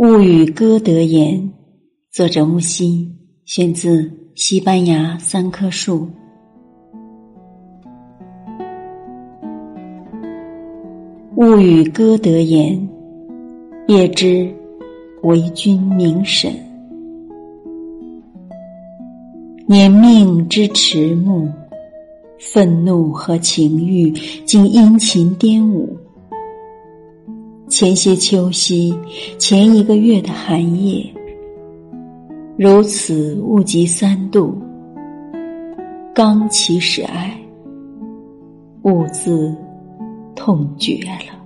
物语歌德言，作者木心，选自《西班牙三棵树》。物语歌德言，夜之为君明审，年命之迟暮，愤怒和情欲竟殷勤颠舞。前些秋夕，前一个月的寒夜，如此物极三度，刚起始爱，兀自痛绝了。